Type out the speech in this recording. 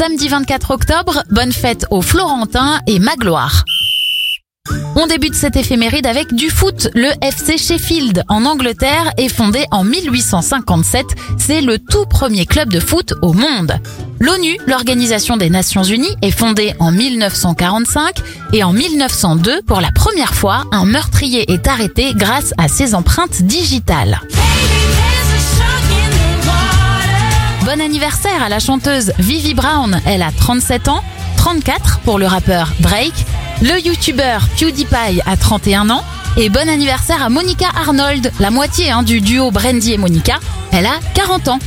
Samedi 24 octobre, bonne fête aux Florentins et Magloire. On débute cette éphéméride avec du foot. Le FC Sheffield en Angleterre est fondé en 1857. C'est le tout premier club de foot au monde. L'ONU, l'Organisation des Nations Unies, est fondée en 1945 et en 1902, pour la première fois, un meurtrier est arrêté grâce à ses empreintes digitales. Bon anniversaire à la chanteuse Vivi Brown, elle a 37 ans, 34 pour le rappeur Drake, le youtubeur PewDiePie a 31 ans, et bon anniversaire à Monica Arnold, la moitié hein, du duo Brandy et Monica, elle a 40 ans.